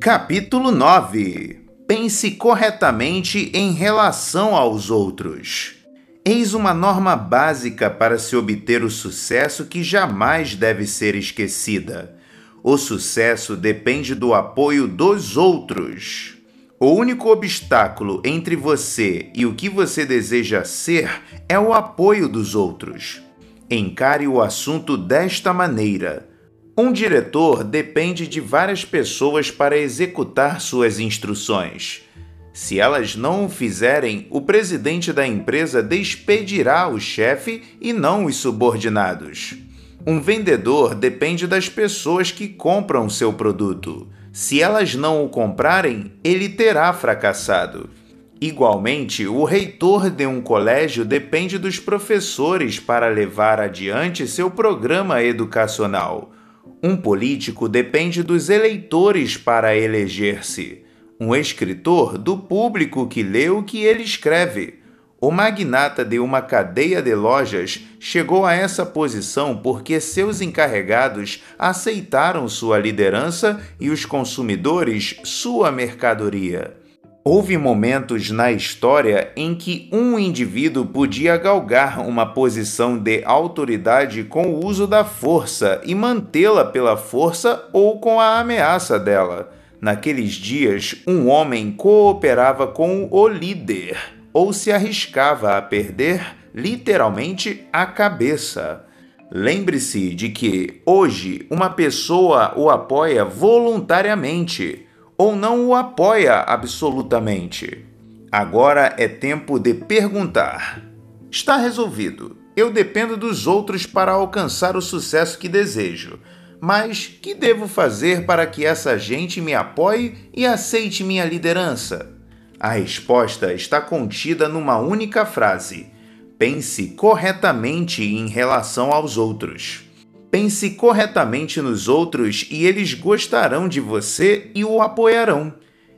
Capítulo 9 Pense corretamente em relação aos outros. Eis uma norma básica para se obter o sucesso que jamais deve ser esquecida. O sucesso depende do apoio dos outros. O único obstáculo entre você e o que você deseja ser é o apoio dos outros. Encare o assunto desta maneira. Um diretor depende de várias pessoas para executar suas instruções. Se elas não o fizerem, o presidente da empresa despedirá o chefe e não os subordinados. Um vendedor depende das pessoas que compram seu produto. Se elas não o comprarem, ele terá fracassado. Igualmente, o reitor de um colégio depende dos professores para levar adiante seu programa educacional. Um político depende dos eleitores para eleger-se. Um escritor do público que lê o que ele escreve. O magnata de uma cadeia de lojas chegou a essa posição porque seus encarregados aceitaram sua liderança e os consumidores sua mercadoria. Houve momentos na história em que um indivíduo podia galgar uma posição de autoridade com o uso da força e mantê-la pela força ou com a ameaça dela. Naqueles dias, um homem cooperava com o líder ou se arriscava a perder, literalmente, a cabeça. Lembre-se de que hoje uma pessoa o apoia voluntariamente ou não o apoia absolutamente. Agora é tempo de perguntar. Está resolvido. Eu dependo dos outros para alcançar o sucesso que desejo. Mas que devo fazer para que essa gente me apoie e aceite minha liderança? A resposta está contida numa única frase: pense corretamente em relação aos outros. Pense corretamente nos outros e eles gostarão de você e o apoiarão.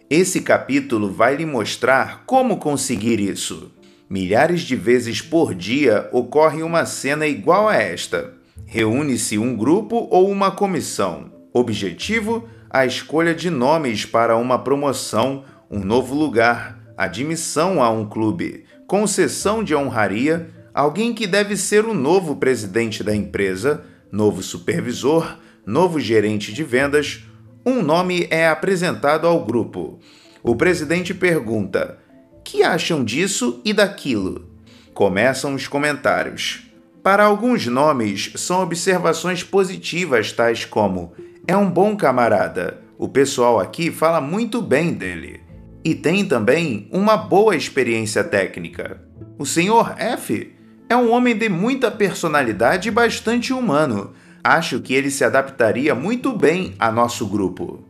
Esse capítulo vai lhe mostrar como conseguir isso. Milhares de vezes por dia ocorre uma cena igual a esta. Reúne-se um grupo ou uma comissão. Objetivo: a escolha de nomes para uma promoção, um novo lugar, admissão a um clube, concessão de honraria, alguém que deve ser o novo presidente da empresa novo supervisor, novo gerente de vendas, um nome é apresentado ao grupo. O presidente pergunta: Que acham disso e daquilo? Começam os comentários. Para alguns nomes, são observações positivas, tais como: É um bom camarada, o pessoal aqui fala muito bem dele. E tem também uma boa experiência técnica. O senhor F é um homem de muita personalidade e bastante humano. Acho que ele se adaptaria muito bem a nosso grupo.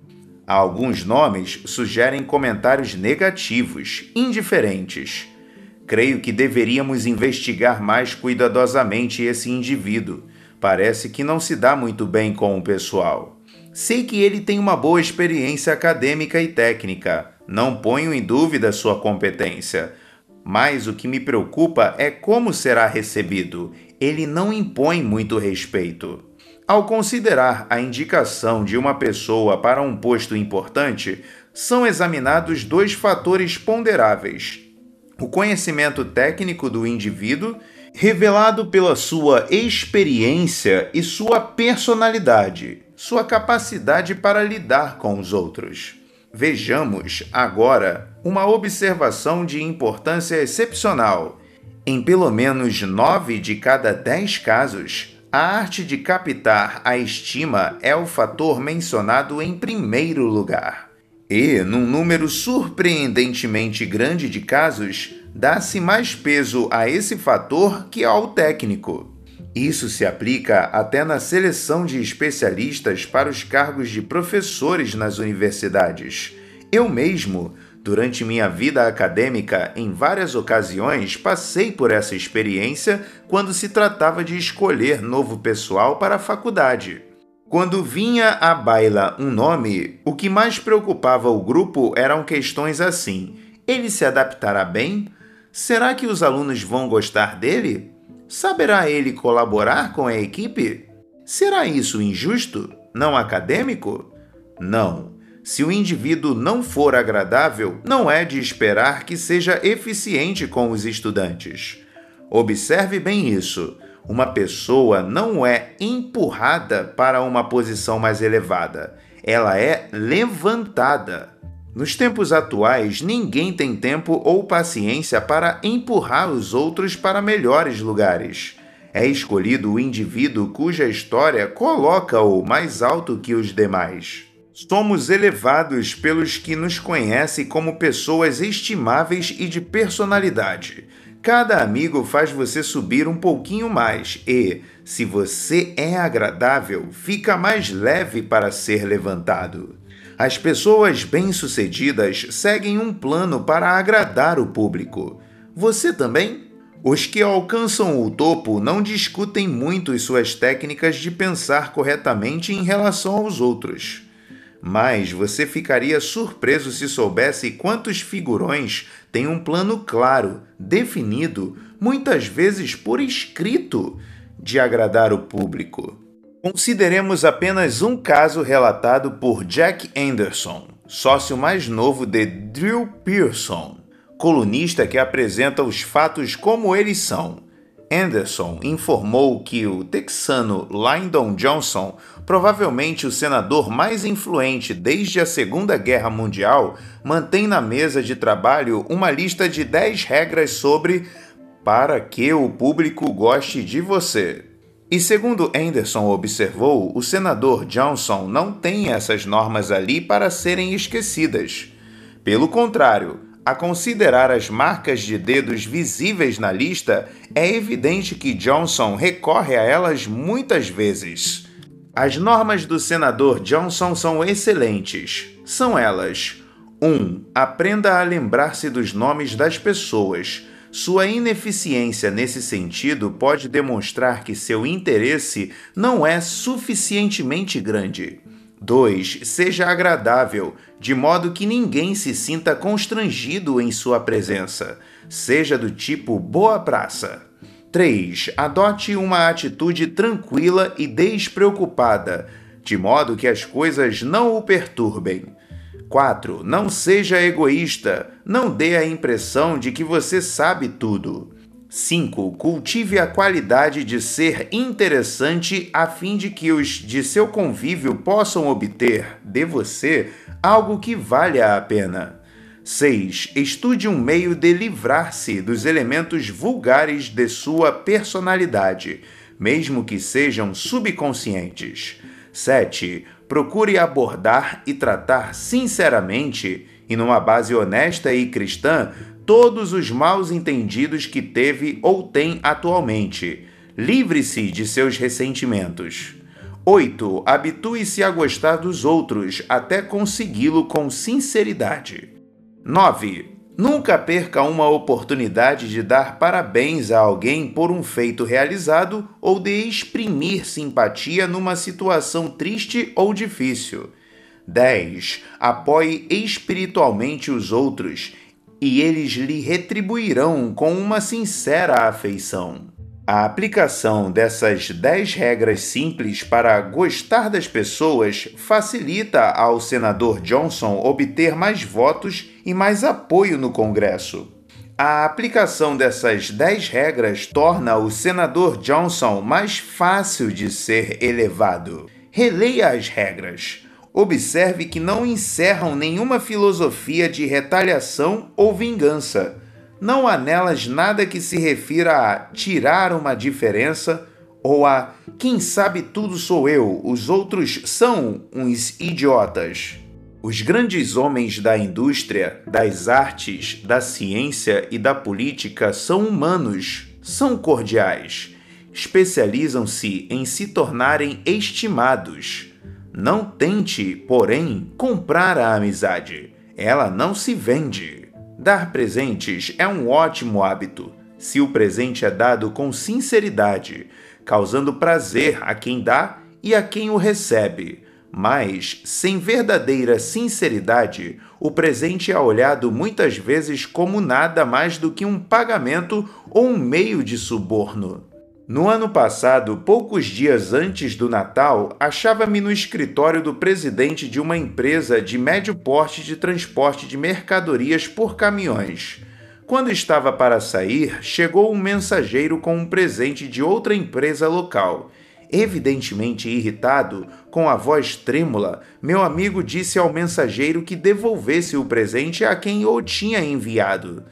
Alguns nomes sugerem comentários negativos, indiferentes. Creio que deveríamos investigar mais cuidadosamente esse indivíduo. Parece que não se dá muito bem com o pessoal. Sei que ele tem uma boa experiência acadêmica e técnica. Não ponho em dúvida sua competência mas o que me preocupa é como será recebido. Ele não impõe muito respeito. Ao considerar a indicação de uma pessoa para um posto importante, são examinados dois fatores ponderáveis: o conhecimento técnico do indivíduo, revelado pela sua experiência e sua personalidade, sua capacidade para lidar com os outros. Vejamos agora uma observação de importância excepcional. Em pelo menos nove de cada dez casos, a arte de captar a estima é o fator mencionado em primeiro lugar. E, num número surpreendentemente grande de casos, dá-se mais peso a esse fator que ao técnico. Isso se aplica até na seleção de especialistas para os cargos de professores nas universidades. Eu mesmo, durante minha vida acadêmica, em várias ocasiões passei por essa experiência quando se tratava de escolher novo pessoal para a faculdade. Quando vinha à baila um nome, o que mais preocupava o grupo eram questões assim: ele se adaptará bem? Será que os alunos vão gostar dele? Saberá ele colaborar com a equipe? Será isso injusto? Não acadêmico? Não. Se o indivíduo não for agradável, não é de esperar que seja eficiente com os estudantes. Observe bem isso. Uma pessoa não é empurrada para uma posição mais elevada, ela é levantada. Nos tempos atuais, ninguém tem tempo ou paciência para empurrar os outros para melhores lugares. É escolhido o indivíduo cuja história coloca-o mais alto que os demais. Somos elevados pelos que nos conhecem como pessoas estimáveis e de personalidade. Cada amigo faz você subir um pouquinho mais e, se você é agradável, fica mais leve para ser levantado. As pessoas bem-sucedidas seguem um plano para agradar o público. Você também? Os que alcançam o topo não discutem muito suas técnicas de pensar corretamente em relação aos outros. Mas você ficaria surpreso se soubesse quantos figurões têm um plano claro, definido, muitas vezes por escrito, de agradar o público. Consideremos apenas um caso relatado por Jack Anderson, sócio mais novo de Drew Pearson, colunista que apresenta os fatos como eles são Anderson informou que o texano Lyndon Johnson, provavelmente o senador mais influente desde a Segunda Guerra Mundial, mantém na mesa de trabalho uma lista de 10 regras sobre para que o público goste de você. E segundo Anderson observou, o senador Johnson não tem essas normas ali para serem esquecidas. Pelo contrário, a considerar as marcas de dedos visíveis na lista, é evidente que Johnson recorre a elas muitas vezes. As normas do senador Johnson são excelentes. São elas: 1. Um, aprenda a lembrar-se dos nomes das pessoas. Sua ineficiência nesse sentido pode demonstrar que seu interesse não é suficientemente grande. 2. Seja agradável, de modo que ninguém se sinta constrangido em sua presença. Seja do tipo boa praça. 3. Adote uma atitude tranquila e despreocupada, de modo que as coisas não o perturbem. 4. Não seja egoísta. Não dê a impressão de que você sabe tudo. 5. Cultive a qualidade de ser interessante a fim de que os de seu convívio possam obter de você algo que valha a pena. 6. Estude um meio de livrar-se dos elementos vulgares de sua personalidade, mesmo que sejam subconscientes. 7. Procure abordar e tratar sinceramente e numa base honesta e cristã todos os maus entendidos que teve ou tem atualmente. Livre-se de seus ressentimentos. 8. Habitue-se a gostar dos outros até consegui-lo com sinceridade. 9. Nunca perca uma oportunidade de dar parabéns a alguém por um feito realizado ou de exprimir simpatia numa situação triste ou difícil. 10. Apoie espiritualmente os outros e eles lhe retribuirão com uma sincera afeição. A aplicação dessas 10 regras simples para gostar das pessoas facilita ao senador Johnson obter mais votos e mais apoio no Congresso. A aplicação dessas 10 regras torna o senador Johnson mais fácil de ser elevado. Releia as regras observe que não encerram nenhuma filosofia de retaliação ou vingança. Não há nelas nada que se refira a tirar uma diferença ou a quem sabe tudo sou eu, os outros são uns idiotas. Os grandes homens da indústria, das artes, da ciência e da política são humanos, são cordiais, especializam-se em se tornarem estimados não tente, porém, comprar a amizade. Ela não se vende. Dar presentes é um ótimo hábito, se o presente é dado com sinceridade, causando prazer a quem dá e a quem o recebe. Mas, sem verdadeira sinceridade, o presente é olhado muitas vezes como nada mais do que um pagamento ou um meio de suborno. No ano passado, poucos dias antes do Natal, achava-me no escritório do presidente de uma empresa de médio porte de transporte de mercadorias por caminhões. Quando estava para sair, chegou um mensageiro com um presente de outra empresa local. Evidentemente irritado, com a voz trêmula, meu amigo disse ao mensageiro que devolvesse o presente a quem o tinha enviado.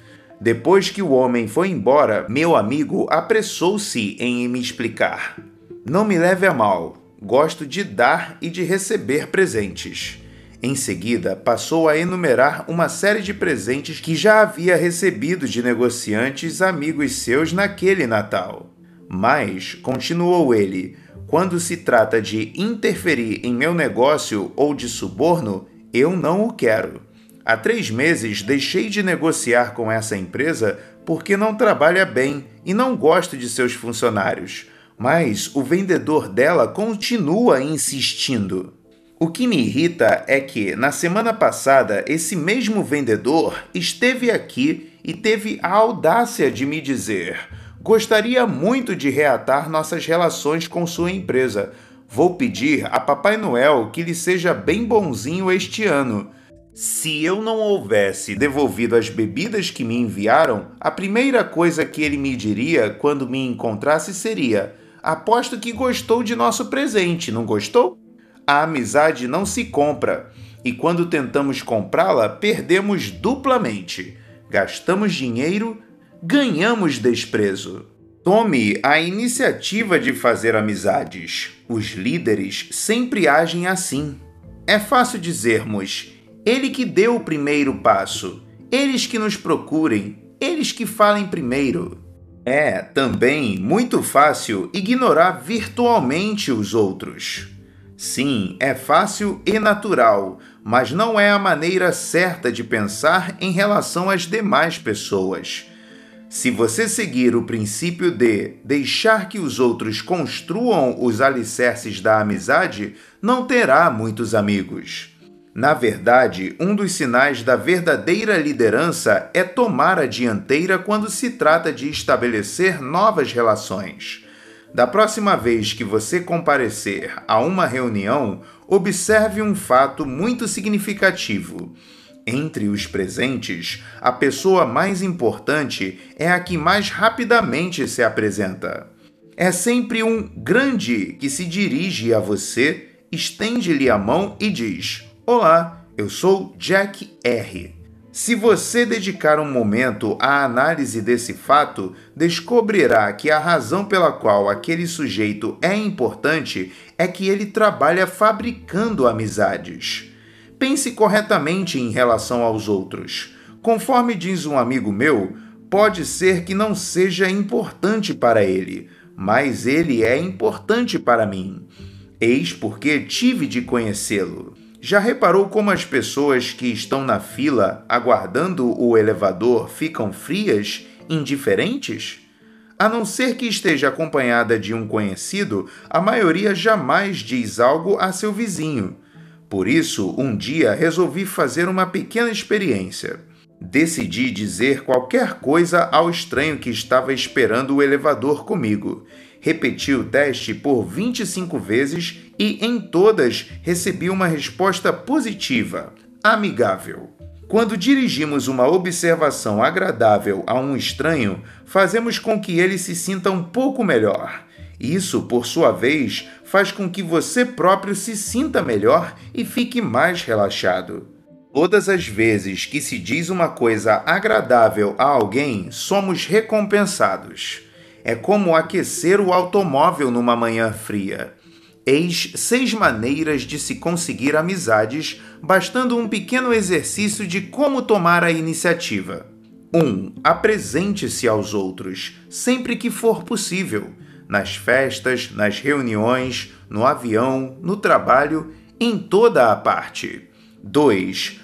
Depois que o homem foi embora, meu amigo apressou-se em me explicar. Não me leve a mal, gosto de dar e de receber presentes. Em seguida, passou a enumerar uma série de presentes que já havia recebido de negociantes amigos seus naquele Natal. Mas, continuou ele, quando se trata de interferir em meu negócio ou de suborno, eu não o quero. Há três meses deixei de negociar com essa empresa porque não trabalha bem e não gosto de seus funcionários. Mas o vendedor dela continua insistindo. O que me irrita é que, na semana passada, esse mesmo vendedor esteve aqui e teve a audácia de me dizer: Gostaria muito de reatar nossas relações com sua empresa. Vou pedir a Papai Noel que lhe seja bem bonzinho este ano. Se eu não houvesse devolvido as bebidas que me enviaram, a primeira coisa que ele me diria quando me encontrasse seria: Aposto que gostou de nosso presente, não gostou? A amizade não se compra, e quando tentamos comprá-la, perdemos duplamente. Gastamos dinheiro, ganhamos desprezo. Tome a iniciativa de fazer amizades. Os líderes sempre agem assim. É fácil dizermos ele que deu o primeiro passo. Eles que nos procurem, eles que falem primeiro. É também muito fácil ignorar virtualmente os outros. Sim, é fácil e natural, mas não é a maneira certa de pensar em relação às demais pessoas. Se você seguir o princípio de deixar que os outros construam os alicerces da amizade, não terá muitos amigos. Na verdade, um dos sinais da verdadeira liderança é tomar a dianteira quando se trata de estabelecer novas relações. Da próxima vez que você comparecer a uma reunião, observe um fato muito significativo. Entre os presentes, a pessoa mais importante é a que mais rapidamente se apresenta. É sempre um grande que se dirige a você, estende-lhe a mão e diz: Olá, eu sou Jack R. Se você dedicar um momento à análise desse fato, descobrirá que a razão pela qual aquele sujeito é importante é que ele trabalha fabricando amizades. Pense corretamente em relação aos outros. Conforme diz um amigo meu, pode ser que não seja importante para ele, mas ele é importante para mim. Eis porque tive de conhecê-lo. Já reparou como as pessoas que estão na fila aguardando o elevador ficam frias, indiferentes? A não ser que esteja acompanhada de um conhecido, a maioria jamais diz algo a seu vizinho. Por isso, um dia resolvi fazer uma pequena experiência. Decidi dizer qualquer coisa ao estranho que estava esperando o elevador comigo repeti o teste por 25 vezes e em todas recebi uma resposta positiva, amigável. Quando dirigimos uma observação agradável a um estranho, fazemos com que ele se sinta um pouco melhor. Isso, por sua vez, faz com que você próprio se sinta melhor e fique mais relaxado. Todas as vezes que se diz uma coisa agradável a alguém, somos recompensados. É como aquecer o automóvel numa manhã fria. Eis seis maneiras de se conseguir amizades, bastando um pequeno exercício de como tomar a iniciativa. 1. Um, Apresente-se aos outros, sempre que for possível, nas festas, nas reuniões, no avião, no trabalho, em toda a parte. 2.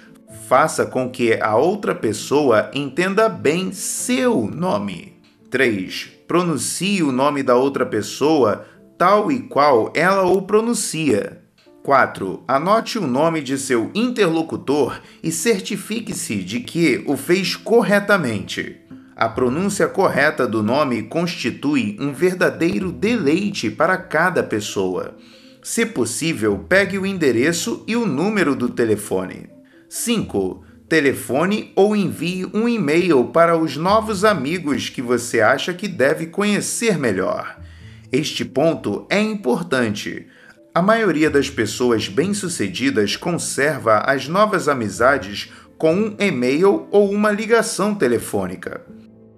Faça com que a outra pessoa entenda bem seu nome. 3 pronuncie o nome da outra pessoa tal e qual ela o pronuncia. 4. Anote o nome de seu interlocutor e certifique-se de que o fez corretamente. A pronúncia correta do nome constitui um verdadeiro deleite para cada pessoa. Se possível, pegue o endereço e o número do telefone. 5. Telefone ou envie um e-mail para os novos amigos que você acha que deve conhecer melhor. Este ponto é importante. A maioria das pessoas bem-sucedidas conserva as novas amizades com um e-mail ou uma ligação telefônica.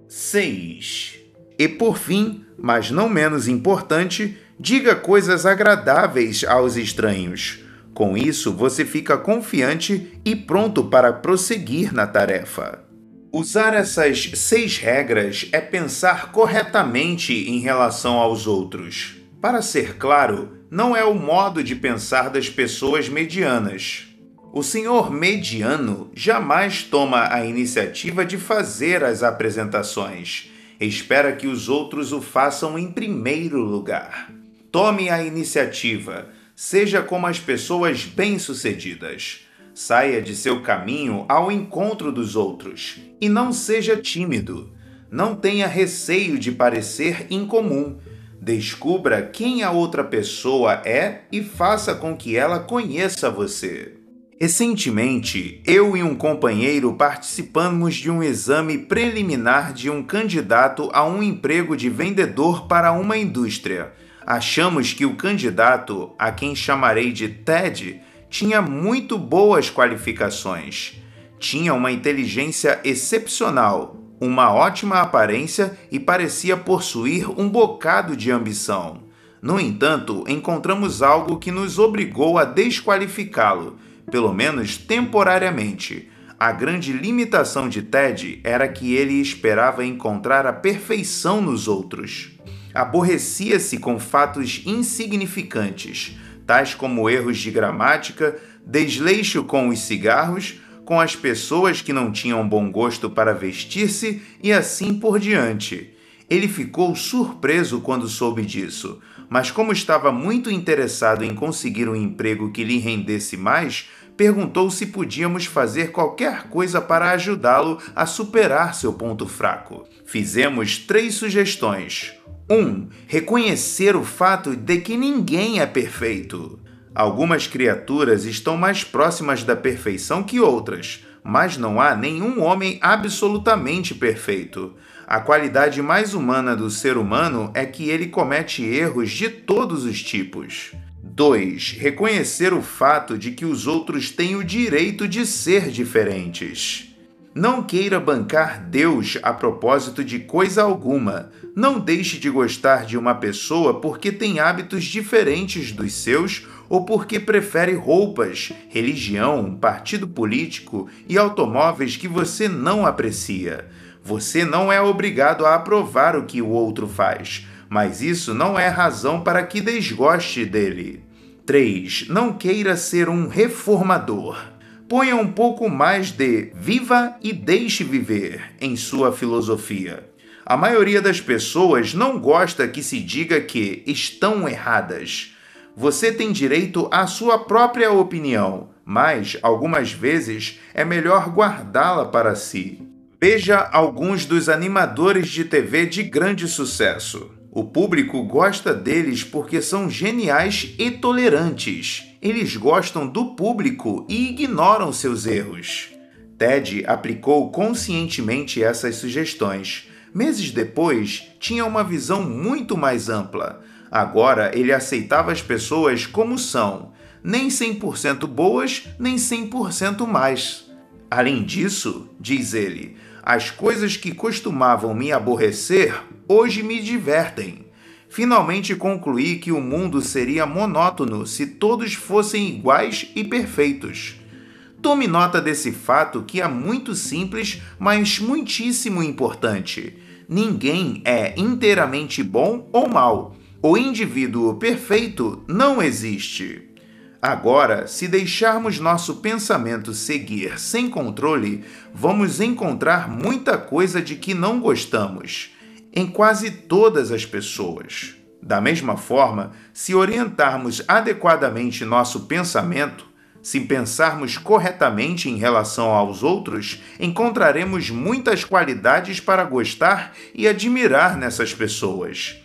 6. E por fim, mas não menos importante, diga coisas agradáveis aos estranhos. Com isso, você fica confiante e pronto para prosseguir na tarefa. Usar essas seis regras é pensar corretamente em relação aos outros. Para ser claro, não é o modo de pensar das pessoas medianas. O senhor mediano jamais toma a iniciativa de fazer as apresentações. Espera que os outros o façam em primeiro lugar. Tome a iniciativa. Seja como as pessoas bem-sucedidas. Saia de seu caminho ao encontro dos outros e não seja tímido. Não tenha receio de parecer incomum. Descubra quem a outra pessoa é e faça com que ela conheça você. Recentemente, eu e um companheiro participamos de um exame preliminar de um candidato a um emprego de vendedor para uma indústria. Achamos que o candidato, a quem chamarei de Ted, tinha muito boas qualificações. Tinha uma inteligência excepcional, uma ótima aparência e parecia possuir um bocado de ambição. No entanto, encontramos algo que nos obrigou a desqualificá-lo pelo menos temporariamente. A grande limitação de Ted era que ele esperava encontrar a perfeição nos outros. Aborrecia-se com fatos insignificantes, tais como erros de gramática, desleixo com os cigarros, com as pessoas que não tinham bom gosto para vestir-se e assim por diante. Ele ficou surpreso quando soube disso, mas como estava muito interessado em conseguir um emprego que lhe rendesse mais, perguntou se podíamos fazer qualquer coisa para ajudá-lo a superar seu ponto fraco. Fizemos três sugestões. 1. Um, reconhecer o fato de que ninguém é perfeito. Algumas criaturas estão mais próximas da perfeição que outras, mas não há nenhum homem absolutamente perfeito. A qualidade mais humana do ser humano é que ele comete erros de todos os tipos. 2. Reconhecer o fato de que os outros têm o direito de ser diferentes. Não queira bancar Deus a propósito de coisa alguma. Não deixe de gostar de uma pessoa porque tem hábitos diferentes dos seus ou porque prefere roupas, religião, partido político e automóveis que você não aprecia. Você não é obrigado a aprovar o que o outro faz, mas isso não é razão para que desgoste dele. 3. Não queira ser um reformador. Ponha um pouco mais de viva e deixe viver em sua filosofia. A maioria das pessoas não gosta que se diga que estão erradas. Você tem direito à sua própria opinião, mas algumas vezes é melhor guardá-la para si. Veja alguns dos animadores de TV de grande sucesso. O público gosta deles porque são geniais e tolerantes. Eles gostam do público e ignoram seus erros. Ted aplicou conscientemente essas sugestões. Meses depois, tinha uma visão muito mais ampla. Agora ele aceitava as pessoas como são, nem 100% boas, nem 100% mais. Além disso, diz ele, as coisas que costumavam me aborrecer hoje me divertem. Finalmente concluí que o mundo seria monótono se todos fossem iguais e perfeitos. Tome nota desse fato que é muito simples, mas muitíssimo importante. Ninguém é inteiramente bom ou mal. O indivíduo perfeito não existe. Agora, se deixarmos nosso pensamento seguir sem controle, vamos encontrar muita coisa de que não gostamos, em quase todas as pessoas. Da mesma forma, se orientarmos adequadamente nosso pensamento, Se pensarmos corretamente em relação aos outros, encontraremos muitas qualidades para gostar e admirar nessas pessoas.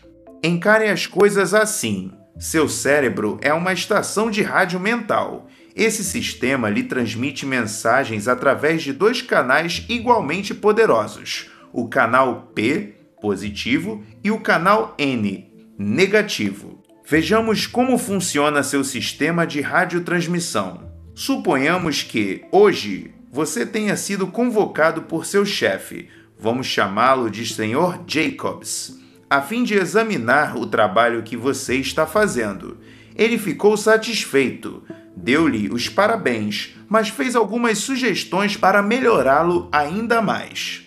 Encare as coisas assim. Seu cérebro é uma estação de rádio mental. Esse sistema lhe transmite mensagens através de dois canais igualmente poderosos: o canal P, positivo, e o canal N, negativo. Vejamos como funciona seu sistema de radiotransmissão. Suponhamos que, hoje, você tenha sido convocado por seu chefe, vamos chamá-lo de Sr. Jacobs, a fim de examinar o trabalho que você está fazendo. Ele ficou satisfeito, deu-lhe os parabéns, mas fez algumas sugestões para melhorá-lo ainda mais.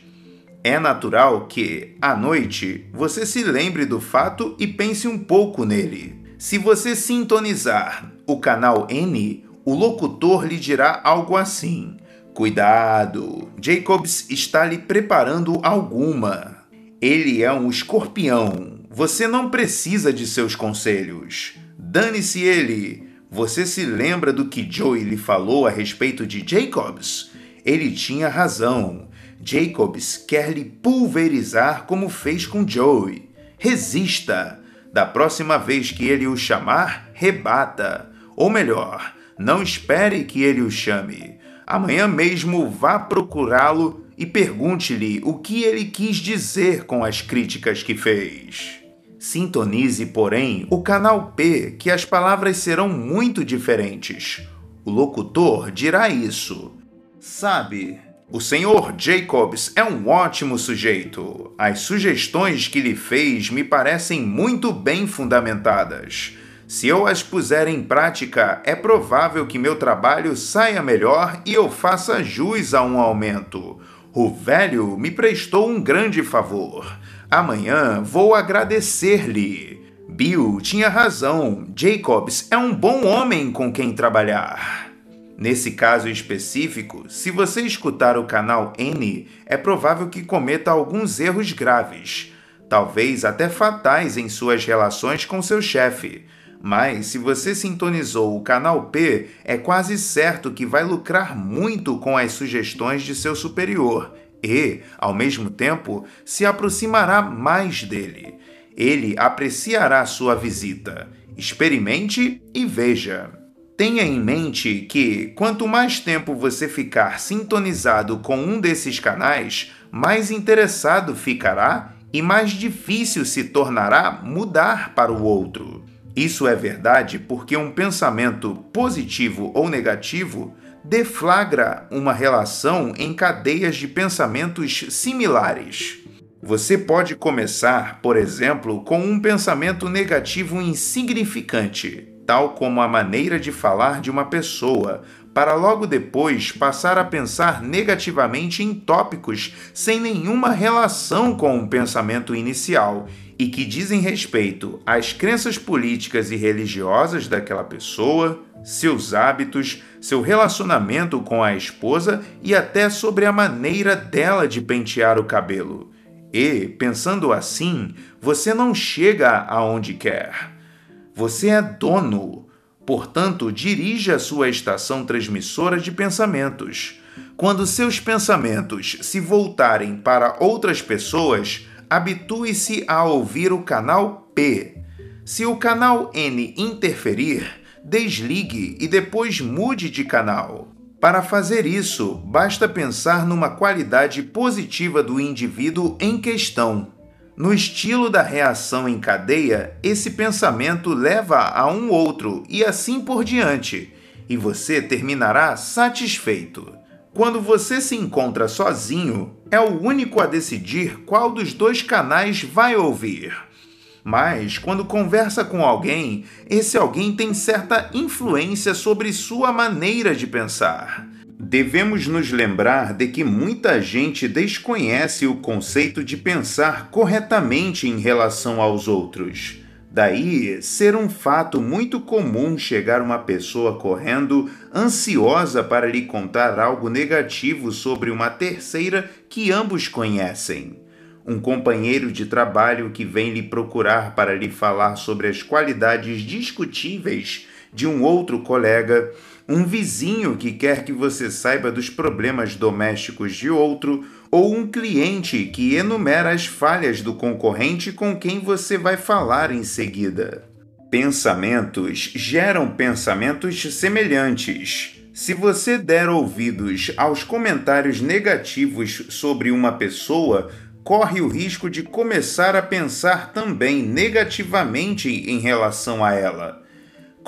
É natural que, à noite, você se lembre do fato e pense um pouco nele. Se você sintonizar o canal N, o locutor lhe dirá algo assim: Cuidado, Jacobs está lhe preparando alguma. Ele é um escorpião. Você não precisa de seus conselhos. Dane-se ele. Você se lembra do que Joey lhe falou a respeito de Jacobs? Ele tinha razão. Jacobs quer lhe pulverizar como fez com Joey. Resista! Da próxima vez que ele o chamar, rebata. Ou melhor, não espere que ele o chame. Amanhã mesmo vá procurá-lo e pergunte-lhe o que ele quis dizer com as críticas que fez. Sintonize, porém, o canal P, que as palavras serão muito diferentes. O locutor dirá isso. Sabe, o Sr. Jacobs é um ótimo sujeito. As sugestões que lhe fez me parecem muito bem fundamentadas. Se eu as puser em prática, é provável que meu trabalho saia melhor e eu faça jus a um aumento. O velho me prestou um grande favor. Amanhã vou agradecer-lhe. Bill tinha razão. Jacobs é um bom homem com quem trabalhar. Nesse caso específico, se você escutar o canal N, é provável que cometa alguns erros graves, talvez até fatais em suas relações com seu chefe. Mas se você sintonizou o canal P, é quase certo que vai lucrar muito com as sugestões de seu superior e, ao mesmo tempo, se aproximará mais dele. Ele apreciará sua visita. Experimente e veja. Tenha em mente que, quanto mais tempo você ficar sintonizado com um desses canais, mais interessado ficará e mais difícil se tornará mudar para o outro. Isso é verdade porque um pensamento positivo ou negativo deflagra uma relação em cadeias de pensamentos similares. Você pode começar, por exemplo, com um pensamento negativo insignificante tal como a maneira de falar de uma pessoa, para logo depois passar a pensar negativamente em tópicos sem nenhuma relação com o pensamento inicial e que dizem respeito às crenças políticas e religiosas daquela pessoa, seus hábitos, seu relacionamento com a esposa e até sobre a maneira dela de pentear o cabelo. E, pensando assim, você não chega aonde quer. Você é dono, portanto, dirige a sua estação transmissora de pensamentos. Quando seus pensamentos se voltarem para outras pessoas, habitue-se a ouvir o canal P. Se o canal N interferir, desligue e depois mude de canal. Para fazer isso, basta pensar numa qualidade positiva do indivíduo em questão. No estilo da reação em cadeia, esse pensamento leva a um outro e assim por diante, e você terminará satisfeito. Quando você se encontra sozinho, é o único a decidir qual dos dois canais vai ouvir. Mas, quando conversa com alguém, esse alguém tem certa influência sobre sua maneira de pensar devemos nos lembrar de que muita gente desconhece o conceito de pensar corretamente em relação aos outros. Daí ser um fato muito comum chegar uma pessoa correndo, ansiosa para lhe contar algo negativo sobre uma terceira que ambos conhecem. Um companheiro de trabalho que vem lhe procurar para lhe falar sobre as qualidades discutíveis de um outro colega um vizinho que quer que você saiba dos problemas domésticos de outro, ou um cliente que enumera as falhas do concorrente com quem você vai falar em seguida. Pensamentos geram pensamentos semelhantes. Se você der ouvidos aos comentários negativos sobre uma pessoa, corre o risco de começar a pensar também negativamente em relação a ela.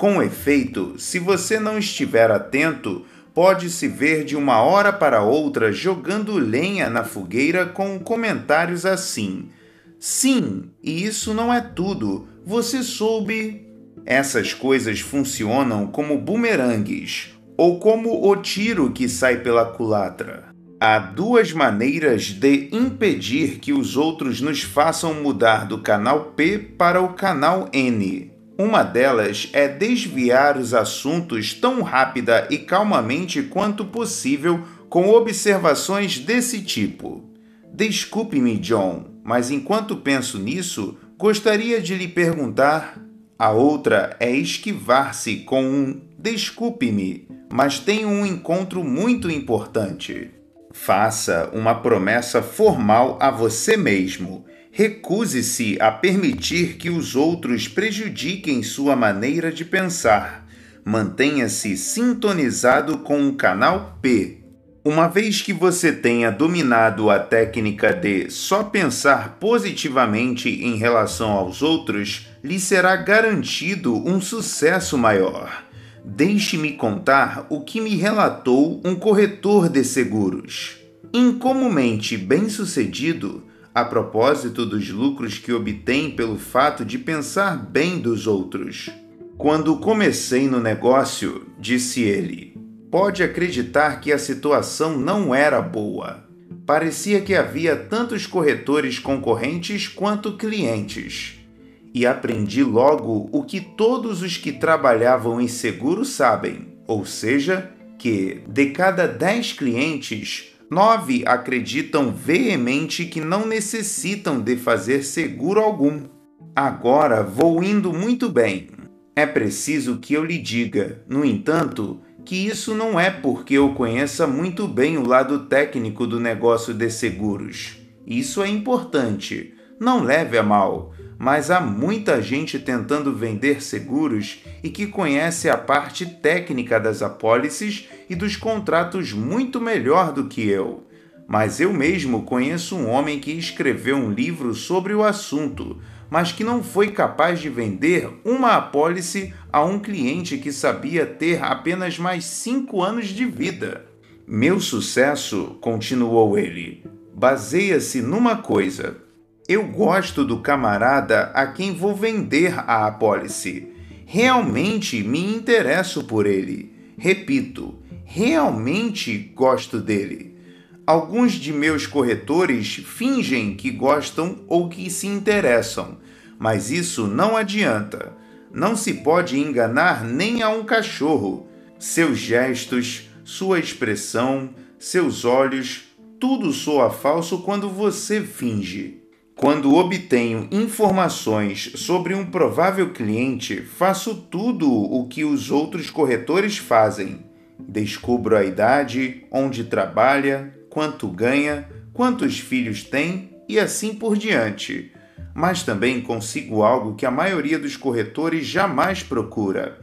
Com efeito, se você não estiver atento, pode se ver de uma hora para outra jogando lenha na fogueira com comentários assim: Sim, e isso não é tudo. Você soube. Essas coisas funcionam como bumerangues ou como o tiro que sai pela culatra. Há duas maneiras de impedir que os outros nos façam mudar do canal P para o canal N. Uma delas é desviar os assuntos tão rápida e calmamente quanto possível com observações desse tipo. Desculpe-me, John, mas enquanto penso nisso, gostaria de lhe perguntar. A outra é esquivar-se com um desculpe-me, mas tenho um encontro muito importante. Faça uma promessa formal a você mesmo. Recuse-se a permitir que os outros prejudiquem sua maneira de pensar. Mantenha-se sintonizado com o canal P. Uma vez que você tenha dominado a técnica de só pensar positivamente em relação aos outros, lhe será garantido um sucesso maior. Deixe-me contar o que me relatou um corretor de seguros. Incomumente bem-sucedido, a propósito dos lucros que obtém pelo fato de pensar bem dos outros. Quando comecei no negócio, disse ele, pode acreditar que a situação não era boa. Parecia que havia tantos corretores concorrentes quanto clientes e aprendi logo o que todos os que trabalhavam em seguro sabem, ou seja, que de cada 10 clientes, 9 acreditam veemente que não necessitam de fazer seguro algum. Agora vou indo muito bem. É preciso que eu lhe diga, no entanto, que isso não é porque eu conheça muito bem o lado técnico do negócio de seguros. Isso é importante. Não leve a mal mas há muita gente tentando vender seguros e que conhece a parte técnica das apólices e dos contratos muito melhor do que eu. Mas eu mesmo conheço um homem que escreveu um livro sobre o assunto, mas que não foi capaz de vender uma apólice a um cliente que sabia ter apenas mais cinco anos de vida. Meu sucesso, continuou ele, baseia-se numa coisa eu gosto do camarada a quem vou vender a apólice. Realmente me interesso por ele. Repito, realmente gosto dele. Alguns de meus corretores fingem que gostam ou que se interessam, mas isso não adianta. Não se pode enganar nem a um cachorro. Seus gestos, sua expressão, seus olhos, tudo soa falso quando você finge. Quando obtenho informações sobre um provável cliente, faço tudo o que os outros corretores fazem. Descubro a idade, onde trabalha, quanto ganha, quantos filhos tem e assim por diante. Mas também consigo algo que a maioria dos corretores jamais procura: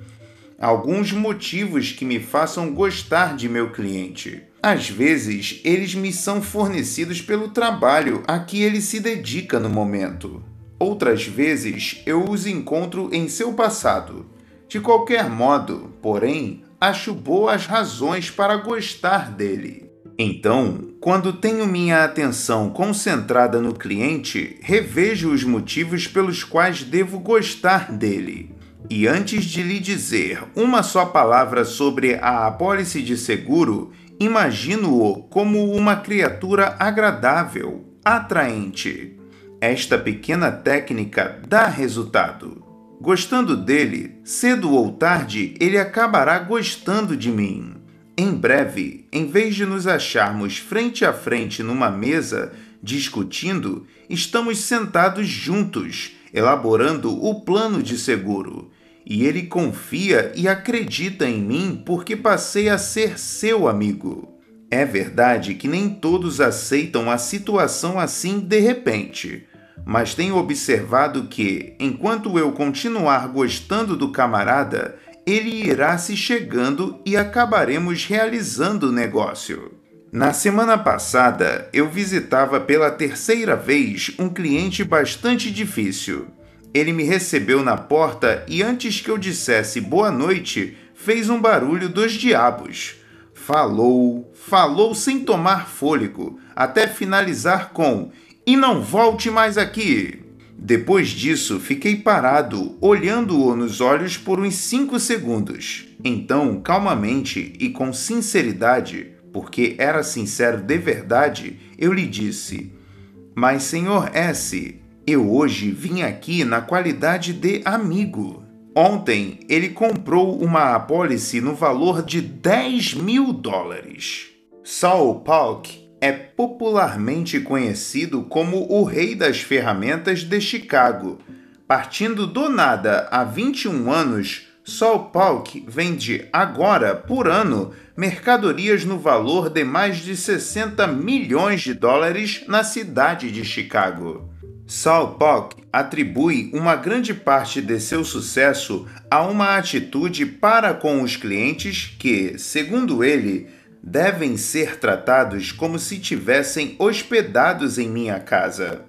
alguns motivos que me façam gostar de meu cliente. Às vezes, eles me são fornecidos pelo trabalho a que ele se dedica no momento. Outras vezes, eu os encontro em seu passado. De qualquer modo, porém, acho boas razões para gostar dele. Então, quando tenho minha atenção concentrada no cliente, revejo os motivos pelos quais devo gostar dele. E antes de lhe dizer uma só palavra sobre a apólice de seguro, Imagino-o como uma criatura agradável, atraente. Esta pequena técnica dá resultado. Gostando dele, cedo ou tarde ele acabará gostando de mim. Em breve, em vez de nos acharmos frente a frente numa mesa discutindo, estamos sentados juntos, elaborando o plano de seguro. E ele confia e acredita em mim porque passei a ser seu amigo. É verdade que nem todos aceitam a situação assim de repente, mas tenho observado que, enquanto eu continuar gostando do camarada, ele irá se chegando e acabaremos realizando o negócio. Na semana passada, eu visitava pela terceira vez um cliente bastante difícil. Ele me recebeu na porta e, antes que eu dissesse boa noite, fez um barulho dos diabos. Falou, falou sem tomar fôlego, até finalizar com: E não volte mais aqui! Depois disso, fiquei parado, olhando-o nos olhos por uns cinco segundos. Então, calmamente e com sinceridade, porque era sincero de verdade, eu lhe disse: Mas, senhor S., eu hoje vim aqui na qualidade de amigo. Ontem ele comprou uma apólice no valor de 10 mil dólares. Saul Polk é popularmente conhecido como o rei das ferramentas de Chicago. Partindo do nada há 21 anos, Saul Polk vende agora, por ano, mercadorias no valor de mais de 60 milhões de dólares na cidade de Chicago. Saul Polk atribui uma grande parte de seu sucesso a uma atitude para com os clientes que, segundo ele, devem ser tratados como se tivessem hospedados em minha casa.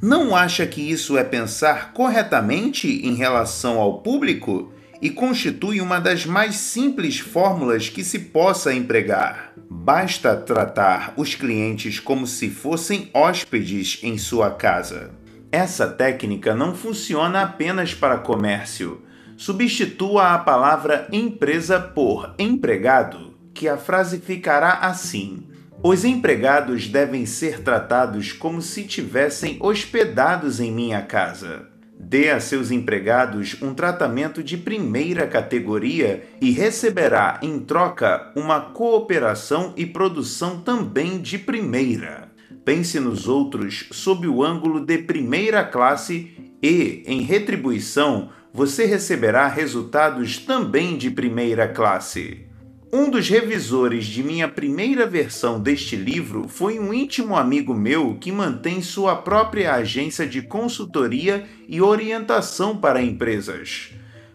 Não acha que isso é pensar corretamente em relação ao público e constitui uma das mais simples fórmulas que se possa empregar? Basta tratar os clientes como se fossem hóspedes em sua casa. Essa técnica não funciona apenas para comércio. Substitua a palavra empresa por empregado, que a frase ficará assim: Os empregados devem ser tratados como se tivessem hospedados em minha casa. Dê a seus empregados um tratamento de primeira categoria e receberá, em troca, uma cooperação e produção também de primeira. Pense nos outros sob o ângulo de primeira classe e, em retribuição, você receberá resultados também de primeira classe. Um dos revisores de minha primeira versão deste livro foi um íntimo amigo meu que mantém sua própria agência de consultoria e orientação para empresas.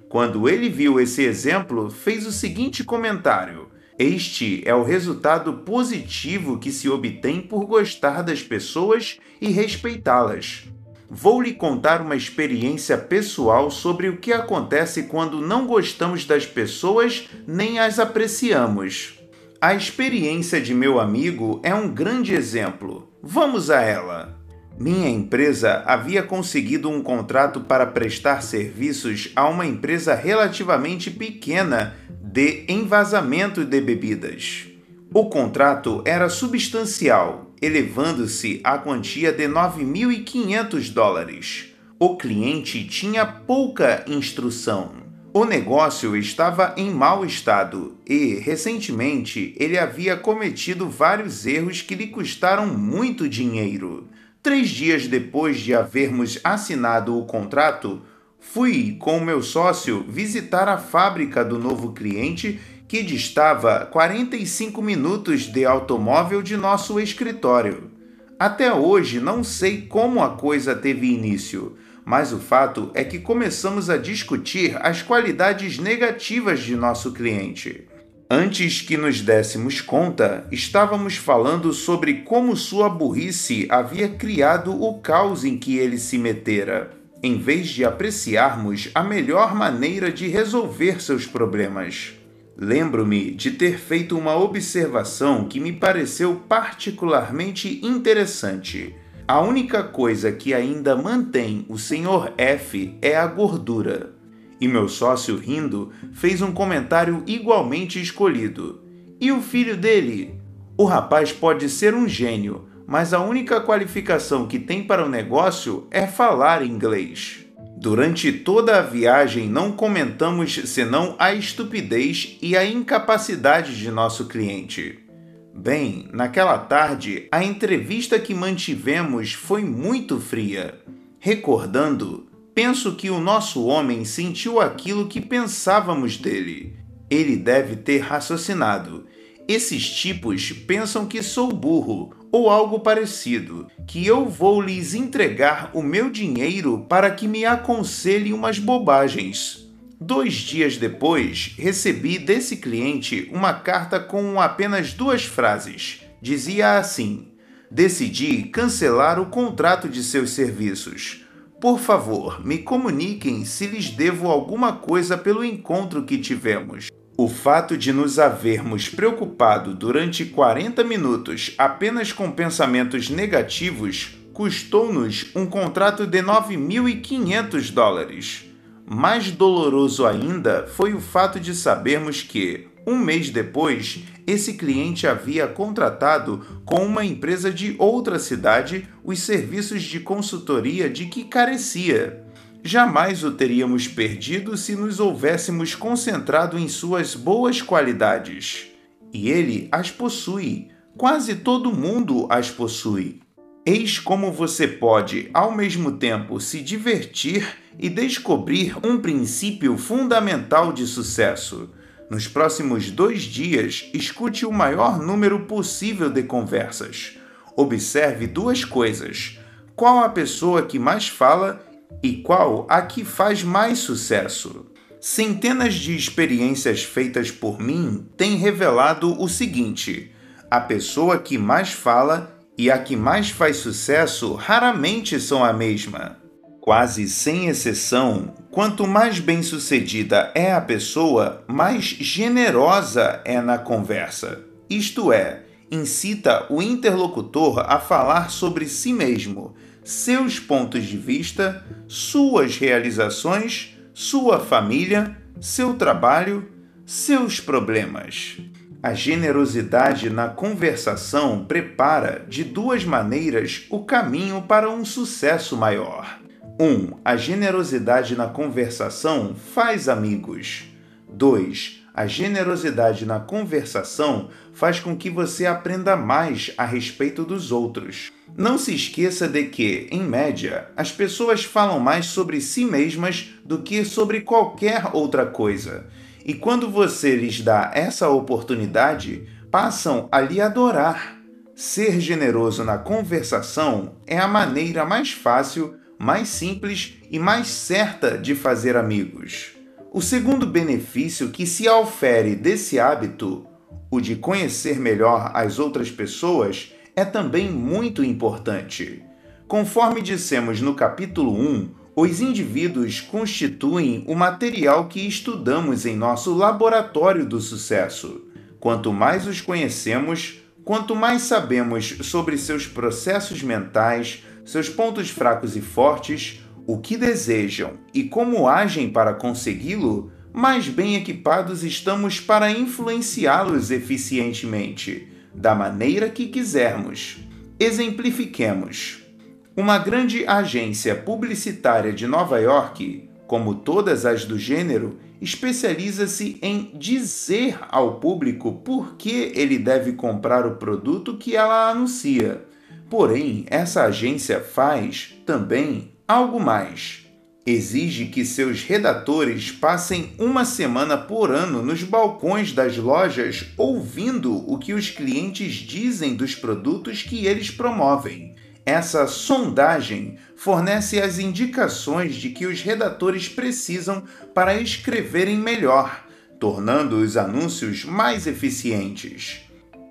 Quando ele viu esse exemplo, fez o seguinte comentário: este é o resultado positivo que se obtém por gostar das pessoas e respeitá-las. Vou lhe contar uma experiência pessoal sobre o que acontece quando não gostamos das pessoas nem as apreciamos. A experiência de meu amigo é um grande exemplo. Vamos a ela. Minha empresa havia conseguido um contrato para prestar serviços a uma empresa relativamente pequena de envasamento de bebidas. O contrato era substancial, elevando-se à quantia de 9.500 dólares. O cliente tinha pouca instrução. O negócio estava em mau estado e, recentemente, ele havia cometido vários erros que lhe custaram muito dinheiro. Três dias depois de havermos assinado o contrato, Fui com meu sócio visitar a fábrica do novo cliente que distava 45 minutos de automóvel de nosso escritório. Até hoje não sei como a coisa teve início, mas o fato é que começamos a discutir as qualidades negativas de nosso cliente. Antes que nos dessemos conta, estávamos falando sobre como sua burrice havia criado o caos em que ele se metera em vez de apreciarmos a melhor maneira de resolver seus problemas. Lembro-me de ter feito uma observação que me pareceu particularmente interessante. A única coisa que ainda mantém o Sr. F é a gordura. E meu sócio, rindo, fez um comentário igualmente escolhido. E o filho dele? O rapaz pode ser um gênio, mas a única qualificação que tem para o negócio é falar inglês. Durante toda a viagem não comentamos senão a estupidez e a incapacidade de nosso cliente. Bem, naquela tarde, a entrevista que mantivemos foi muito fria. Recordando, Penso que o nosso homem sentiu aquilo que pensávamos dele. Ele deve ter raciocinado. Esses tipos pensam que sou burro ou algo parecido, que eu vou lhes entregar o meu dinheiro para que me aconselhem umas bobagens. Dois dias depois, recebi desse cliente uma carta com apenas duas frases. Dizia assim: Decidi cancelar o contrato de seus serviços. Por favor, me comuniquem se lhes devo alguma coisa pelo encontro que tivemos. O fato de nos havermos preocupado durante 40 minutos apenas com pensamentos negativos custou-nos um contrato de 9.500 dólares. Mais doloroso ainda foi o fato de sabermos que, um mês depois, esse cliente havia contratado com uma empresa de outra cidade os serviços de consultoria de que carecia. Jamais o teríamos perdido se nos houvéssemos concentrado em suas boas qualidades. E ele as possui. Quase todo mundo as possui. Eis como você pode, ao mesmo tempo, se divertir e descobrir um princípio fundamental de sucesso. Nos próximos dois dias, escute o maior número possível de conversas. Observe duas coisas: qual a pessoa que mais fala e qual a que faz mais sucesso. Centenas de experiências feitas por mim têm revelado o seguinte: a pessoa que mais fala e a que mais faz sucesso raramente são a mesma. Quase sem exceção, quanto mais bem-sucedida é a pessoa, mais generosa é na conversa. Isto é, incita o interlocutor a falar sobre si mesmo, seus pontos de vista, suas realizações, sua família, seu trabalho, seus problemas. A generosidade na conversação prepara, de duas maneiras, o caminho para um sucesso maior. 1. Um, a generosidade na conversação faz amigos. 2. A generosidade na conversação faz com que você aprenda mais a respeito dos outros. Não se esqueça de que, em média, as pessoas falam mais sobre si mesmas do que sobre qualquer outra coisa e quando você lhes dá essa oportunidade, passam a lhe adorar. Ser generoso na conversação é a maneira mais fácil, mais simples e mais certa de fazer amigos. O segundo benefício que se aufere desse hábito, o de conhecer melhor as outras pessoas, é também muito importante. Conforme dissemos no capítulo 1, os indivíduos constituem o material que estudamos em nosso laboratório do sucesso. Quanto mais os conhecemos, quanto mais sabemos sobre seus processos mentais, seus pontos fracos e fortes, o que desejam e como agem para consegui-lo, mais bem equipados estamos para influenciá-los eficientemente, da maneira que quisermos. Exemplifiquemos. Uma grande agência publicitária de Nova York, como todas as do gênero, especializa-se em dizer ao público por que ele deve comprar o produto que ela anuncia. Porém, essa agência faz também algo mais. Exige que seus redatores passem uma semana por ano nos balcões das lojas ouvindo o que os clientes dizem dos produtos que eles promovem essa sondagem fornece as indicações de que os redatores precisam para escreverem melhor, tornando os anúncios mais eficientes.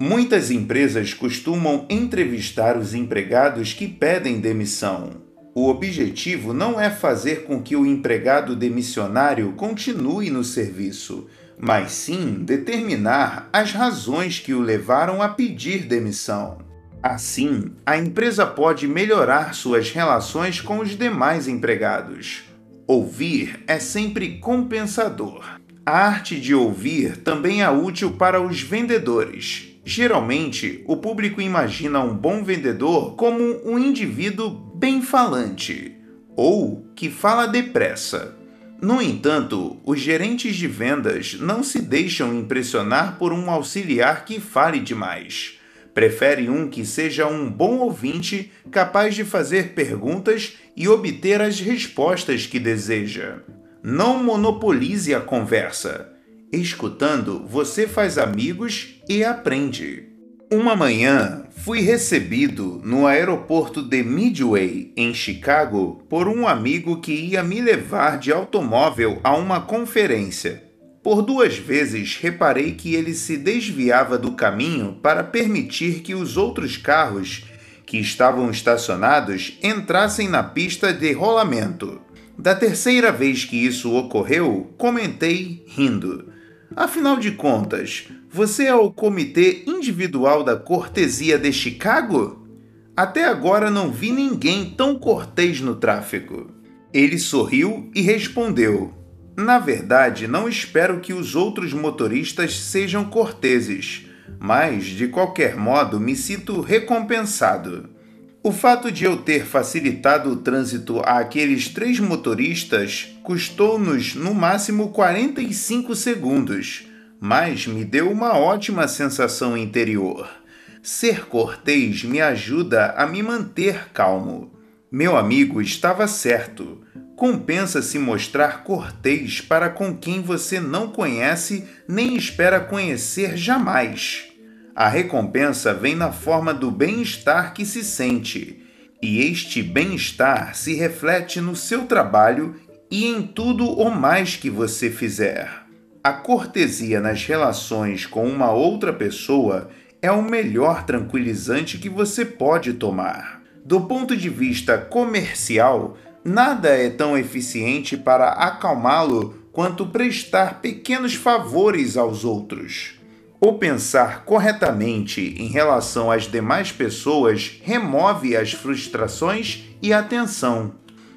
Muitas empresas costumam entrevistar os empregados que pedem demissão. O objetivo não é fazer com que o empregado demissionário continue no serviço, mas sim determinar as razões que o levaram a pedir demissão. Assim, a empresa pode melhorar suas relações com os demais empregados. Ouvir é sempre compensador. A arte de ouvir também é útil para os vendedores. Geralmente, o público imagina um bom vendedor como um indivíduo bem falante ou que fala depressa. No entanto, os gerentes de vendas não se deixam impressionar por um auxiliar que fale demais Prefere um que seja um bom ouvinte, capaz de fazer perguntas e obter as respostas que deseja. Não monopolize a conversa. Escutando, você faz amigos e aprende. Uma manhã, fui recebido no aeroporto de Midway, em Chicago, por um amigo que ia me levar de automóvel a uma conferência. Por duas vezes reparei que ele se desviava do caminho para permitir que os outros carros que estavam estacionados entrassem na pista de rolamento. Da terceira vez que isso ocorreu, comentei rindo. Afinal de contas, você é o Comitê Individual da Cortesia de Chicago? Até agora não vi ninguém tão cortês no tráfego. Ele sorriu e respondeu: Na verdade, não espero que os outros motoristas sejam corteses, mas, de qualquer modo, me sinto recompensado. O fato de eu ter facilitado o trânsito àqueles três motoristas custou-nos no máximo 45 segundos, mas me deu uma ótima sensação interior. Ser cortês me ajuda a me manter calmo. Meu amigo estava certo. Compensa se mostrar cortês para com quem você não conhece nem espera conhecer jamais. A recompensa vem na forma do bem-estar que se sente, e este bem-estar se reflete no seu trabalho e em tudo o mais que você fizer. A cortesia nas relações com uma outra pessoa é o melhor tranquilizante que você pode tomar. Do ponto de vista comercial, nada é tão eficiente para acalmá-lo quanto prestar pequenos favores aos outros. O pensar corretamente em relação às demais pessoas remove as frustrações e a tensão.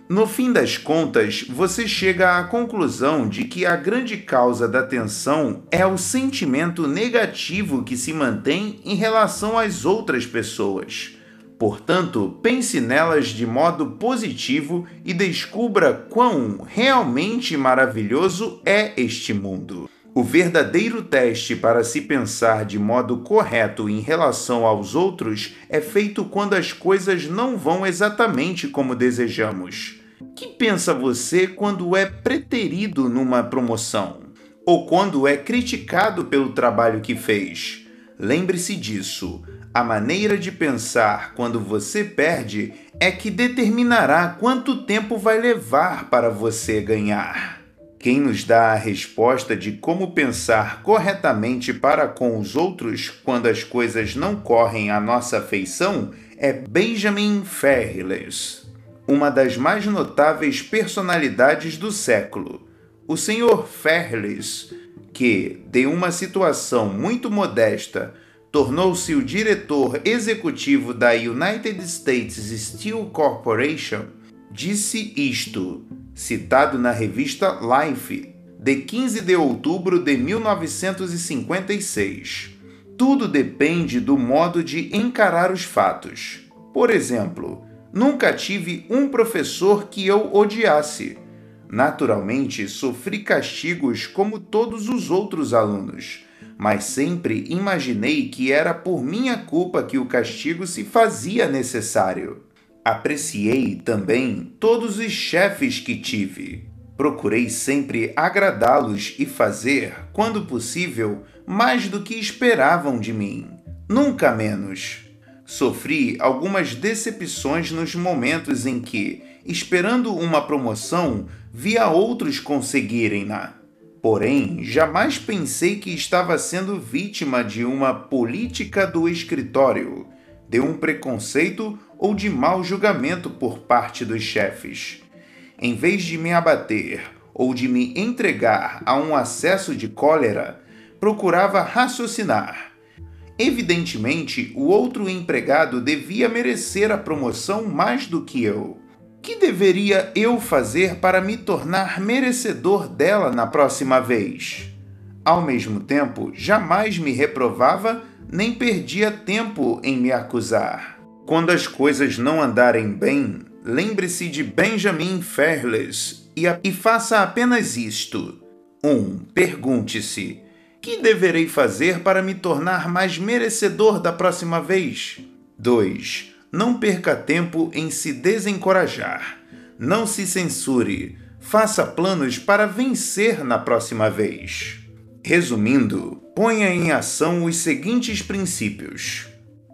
No fim das contas, você chega à conclusão de que a grande causa da tensão é o sentimento negativo que se mantém em relação às outras pessoas. Portanto, pense nelas de modo positivo e descubra quão realmente maravilhoso é este mundo. O verdadeiro teste para se pensar de modo correto em relação aos outros é feito quando as coisas não vão exatamente como desejamos. Que pensa você quando é preterido numa promoção? Ou quando é criticado pelo trabalho que fez? Lembre-se disso. A maneira de pensar quando você perde é que determinará quanto tempo vai levar para você ganhar. Quem nos dá a resposta de como pensar corretamente para com os outros quando as coisas não correm à nossa feição é Benjamin Fairless, uma das mais notáveis personalidades do século. O Sr. Fairless, que, de uma situação muito modesta, tornou-se o diretor executivo da United States Steel Corporation, disse isto citado na revista Life, de 15 de outubro de 1956. Tudo depende do modo de encarar os fatos. Por exemplo, nunca tive um professor que eu odiasse. Naturalmente, sofri castigos como todos os outros alunos, mas sempre imaginei que era por minha culpa que o castigo se fazia necessário. Apreciei também todos os chefes que tive. Procurei sempre agradá-los e fazer, quando possível, mais do que esperavam de mim, nunca menos. Sofri algumas decepções nos momentos em que, esperando uma promoção, via outros conseguirem-na. Porém, jamais pensei que estava sendo vítima de uma política do escritório, de um preconceito ou de mau julgamento por parte dos chefes. Em vez de me abater ou de me entregar a um acesso de cólera, procurava raciocinar. Evidentemente, o outro empregado devia merecer a promoção mais do que eu. Que deveria eu fazer para me tornar merecedor dela na próxima vez? Ao mesmo tempo, jamais me reprovava nem perdia tempo em me acusar. Quando as coisas não andarem bem, lembre-se de Benjamin Fairless e, a, e faça apenas isto. 1. Um, Pergunte-se: Que deverei fazer para me tornar mais merecedor da próxima vez? 2. Não perca tempo em se desencorajar. Não se censure. Faça planos para vencer na próxima vez. Resumindo, ponha em ação os seguintes princípios: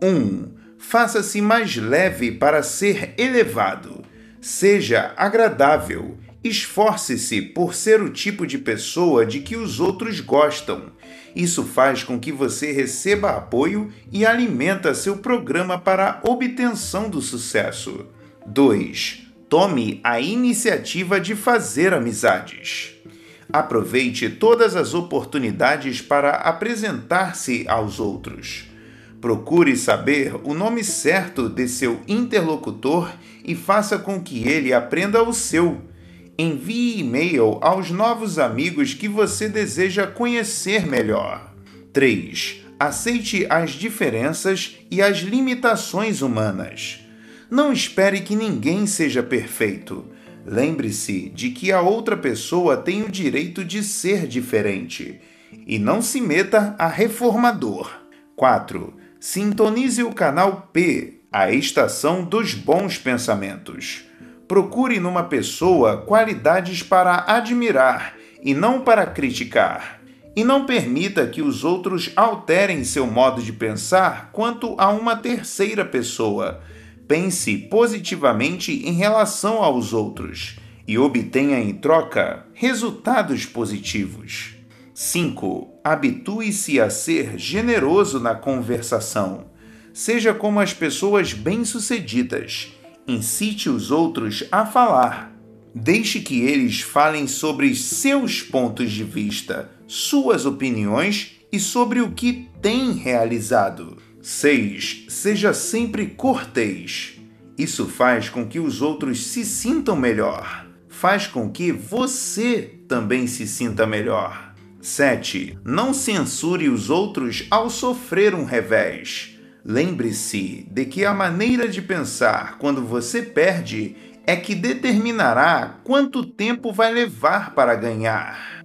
1. Um, Faça-se mais leve para ser elevado. Seja agradável. Esforce-se por ser o tipo de pessoa de que os outros gostam. Isso faz com que você receba apoio e alimenta seu programa para a obtenção do sucesso. 2. Tome a iniciativa de fazer amizades. Aproveite todas as oportunidades para apresentar-se aos outros. Procure saber o nome certo de seu interlocutor e faça com que ele aprenda o seu. Envie e-mail aos novos amigos que você deseja conhecer melhor. 3. Aceite as diferenças e as limitações humanas. Não espere que ninguém seja perfeito. Lembre-se de que a outra pessoa tem o direito de ser diferente. E não se meta a reformador. 4. Sintonize o canal P, a estação dos bons pensamentos. Procure numa pessoa qualidades para admirar e não para criticar. E não permita que os outros alterem seu modo de pensar quanto a uma terceira pessoa. Pense positivamente em relação aos outros e obtenha em troca resultados positivos. 5. Habitue-se a ser generoso na conversação. Seja como as pessoas bem-sucedidas incite os outros a falar. Deixe que eles falem sobre seus pontos de vista, suas opiniões e sobre o que têm realizado. 6. Seja sempre cortês. Isso faz com que os outros se sintam melhor. Faz com que você também se sinta melhor. 7. Não censure os outros ao sofrer um revés. Lembre-se de que a maneira de pensar quando você perde é que determinará quanto tempo vai levar para ganhar.